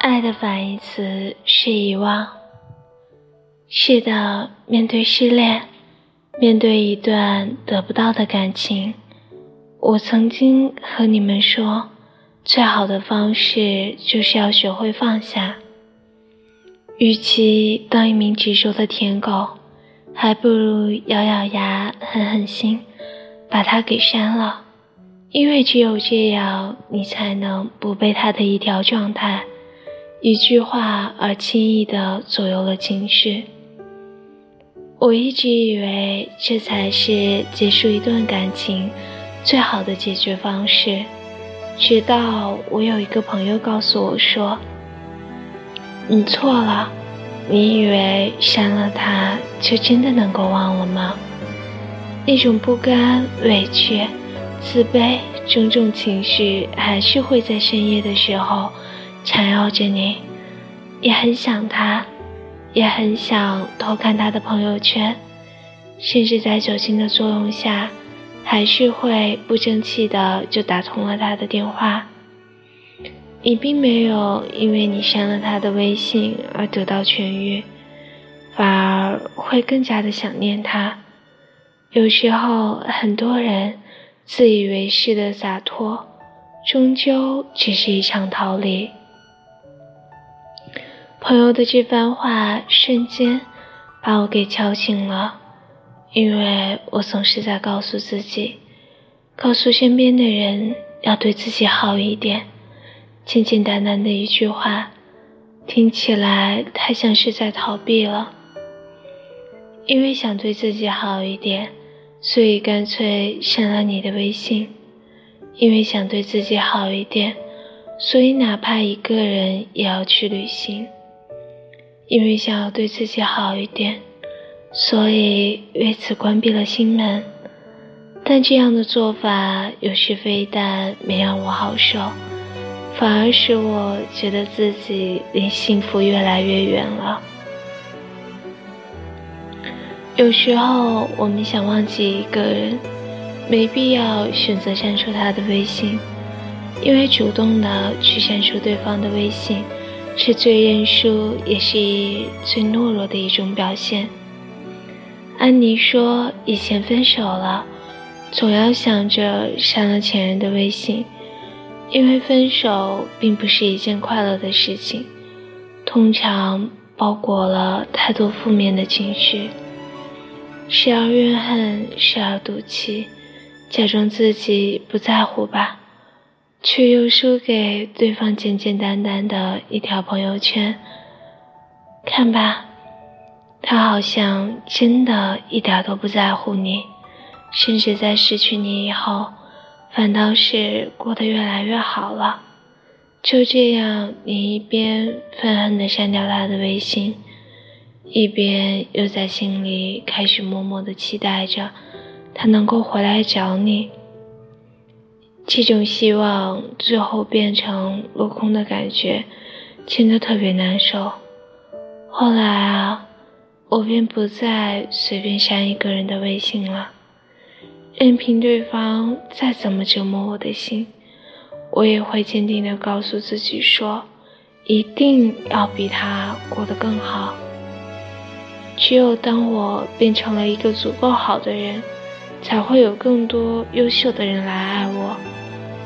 爱的反义词是遗忘。是的，面对失恋，面对一段得不到的感情，我曾经和你们说，最好的方式就是要学会放下。与其当一名执着的舔狗，还不如咬咬牙，狠狠心，把它给删了。因为只有这样，你才能不被他的一条状态、一句话而轻易的左右了情绪。我一直以为这才是结束一段感情最好的解决方式，直到我有一个朋友告诉我说：“你错了，你以为删了他就真的能够忘了吗？那种不甘、委屈。”自卑，种种情绪还是会在深夜的时候缠绕着你，也很想他，也很想偷看他的朋友圈，甚至在酒精的作用下，还是会不争气的就打通了他的电话。你并没有因为你删了他的微信而得到痊愈，反而会更加的想念他。有时候，很多人。自以为是的洒脱，终究只是一场逃离。朋友的这番话瞬间把我给敲醒了，因为我总是在告诉自己，告诉身边的人要对自己好一点。简简单单的一句话，听起来太像是在逃避了。因为想对自己好一点。所以干脆删了你的微信，因为想对自己好一点，所以哪怕一个人也要去旅行。因为想要对自己好一点，所以为此关闭了心门。但这样的做法有时非但没让我好受，反而使我觉得自己离幸福越来越远了。有时候，我们想忘记一个人，没必要选择删除他的微信，因为主动的去删除对方的微信，是最认输，也是最懦弱的一种表现。安妮说：“以前分手了，总要想着删了前任的微信，因为分手并不是一件快乐的事情，通常包裹了太多负面的情绪。”时而怨恨，时而赌气，假装自己不在乎吧，却又输给对方简简单单的一条朋友圈。看吧，他好像真的一点都不在乎你，甚至在失去你以后，反倒是过得越来越好了。就这样，你一边愤恨地删掉他的微信。一边又在心里开始默默的期待着，他能够回来找你。这种希望最后变成落空的感觉，真的特别难受。后来啊，我便不再随便删一个人的微信了，任凭对方再怎么折磨我的心，我也会坚定的告诉自己说，一定要比他过得更好。只有当我变成了一个足够好的人，才会有更多优秀的人来爱我。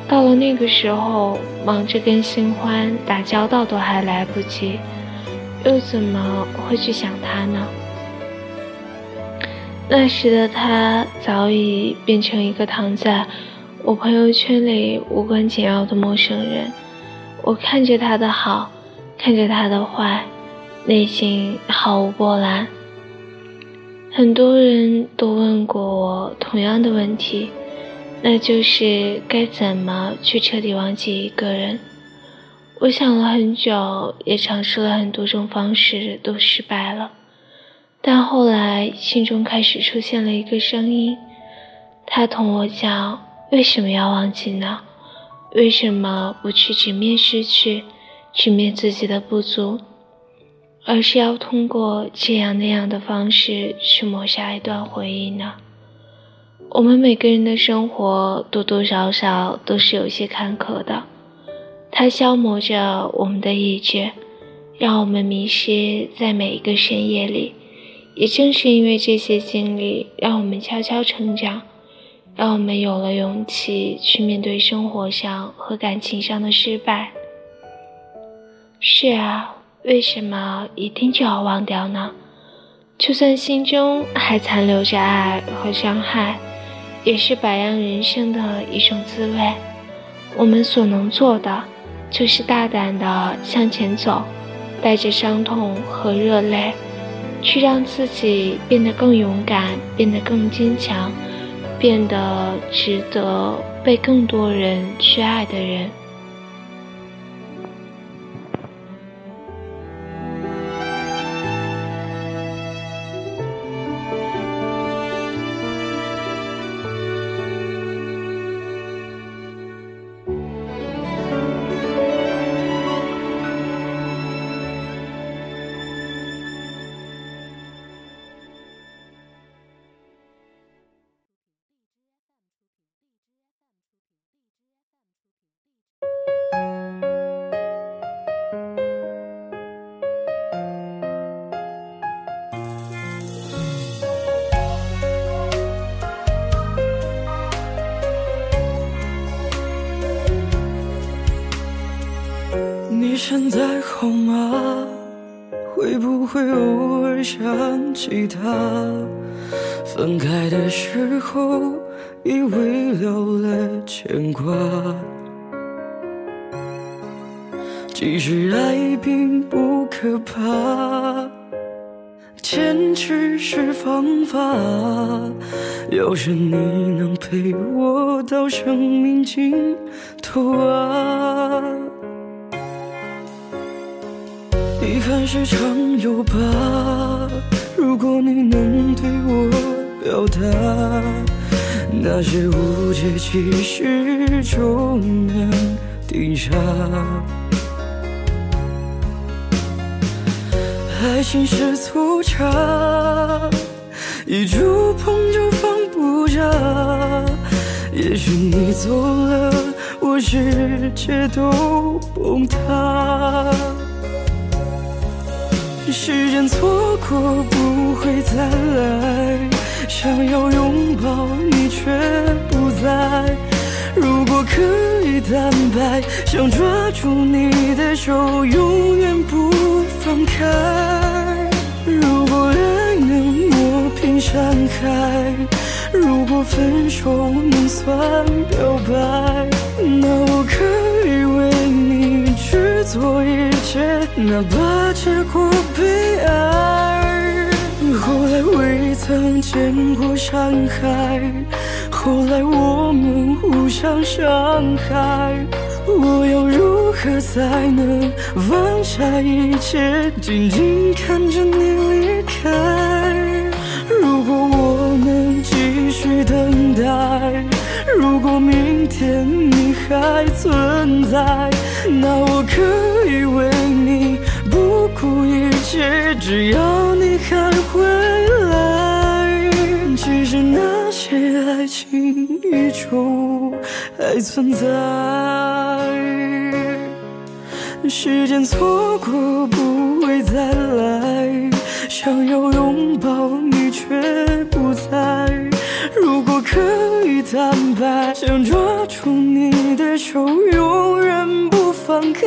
到了那个时候，忙着跟新欢打交道都还来不及，又怎么会去想他呢？那时的他早已变成一个躺在我朋友圈里无关紧要的陌生人。我看着他的好，看着他的坏，内心毫无波澜。很多人都问过我同样的问题，那就是该怎么去彻底忘记一个人。我想了很久，也尝试了很多种方式，都失败了。但后来心中开始出现了一个声音，他同我讲：为什么要忘记呢？为什么不去直面失去，直面自己的不足？而是要通过这样那样的方式去抹杀一段回忆呢？我们每个人的生活多多少少都是有些坎坷的，它消磨着我们的意志，让我们迷失在每一个深夜里。也正是因为这些经历，让我们悄悄成长，让我们有了勇气去面对生活上和感情上的失败。是啊，为什么一定就要忘掉呢？就算心中还残留着爱和伤害，也是百样人生的一种滋味。我们所能做的，就是大胆的向前走，带着伤痛和热泪。去让自己变得更勇敢，变得更坚强，变得值得被更多人去爱的人。现在好吗？会不会偶尔想起他？分开的时候，以为留了牵挂。其实爱并不可怕，坚持是方法。要是你能陪我到生命尽头啊！遗憾是常有吧，如果你能对我表达，那些误解其实就能抵下。爱情是粗茶，一触碰就放不下。也许你走了，我世界都崩塌。时间错过不会再来，想要拥抱你却不在。如果可以坦白，想抓住你的手，永远不放开。如果爱能磨平山海，如果分手能算表白，那我可以做一切，哪怕结果悲哀。后来未曾见过山海，后来我们互相伤害，我要如何才能放下一切，静静看着你离开？如果我能继续等待，如果明天你还存在，那我可以为你不顾一切，只要你还回来。其实那些爱情依旧还存在，时间错过不会再来，想要拥抱你却不在。如果可以坦白，想抓住你的手，永远不放开。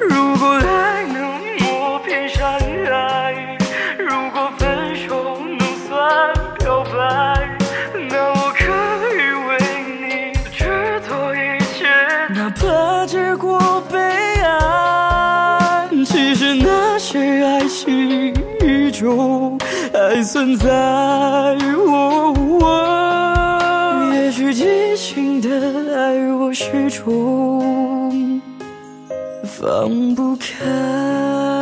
如果爱能磨平山海，如果分手能算表白，那我可以为你去做一切，哪怕结果悲哀。其实那些爱情依旧还存在。哦也许激情的爱，我始终放不开。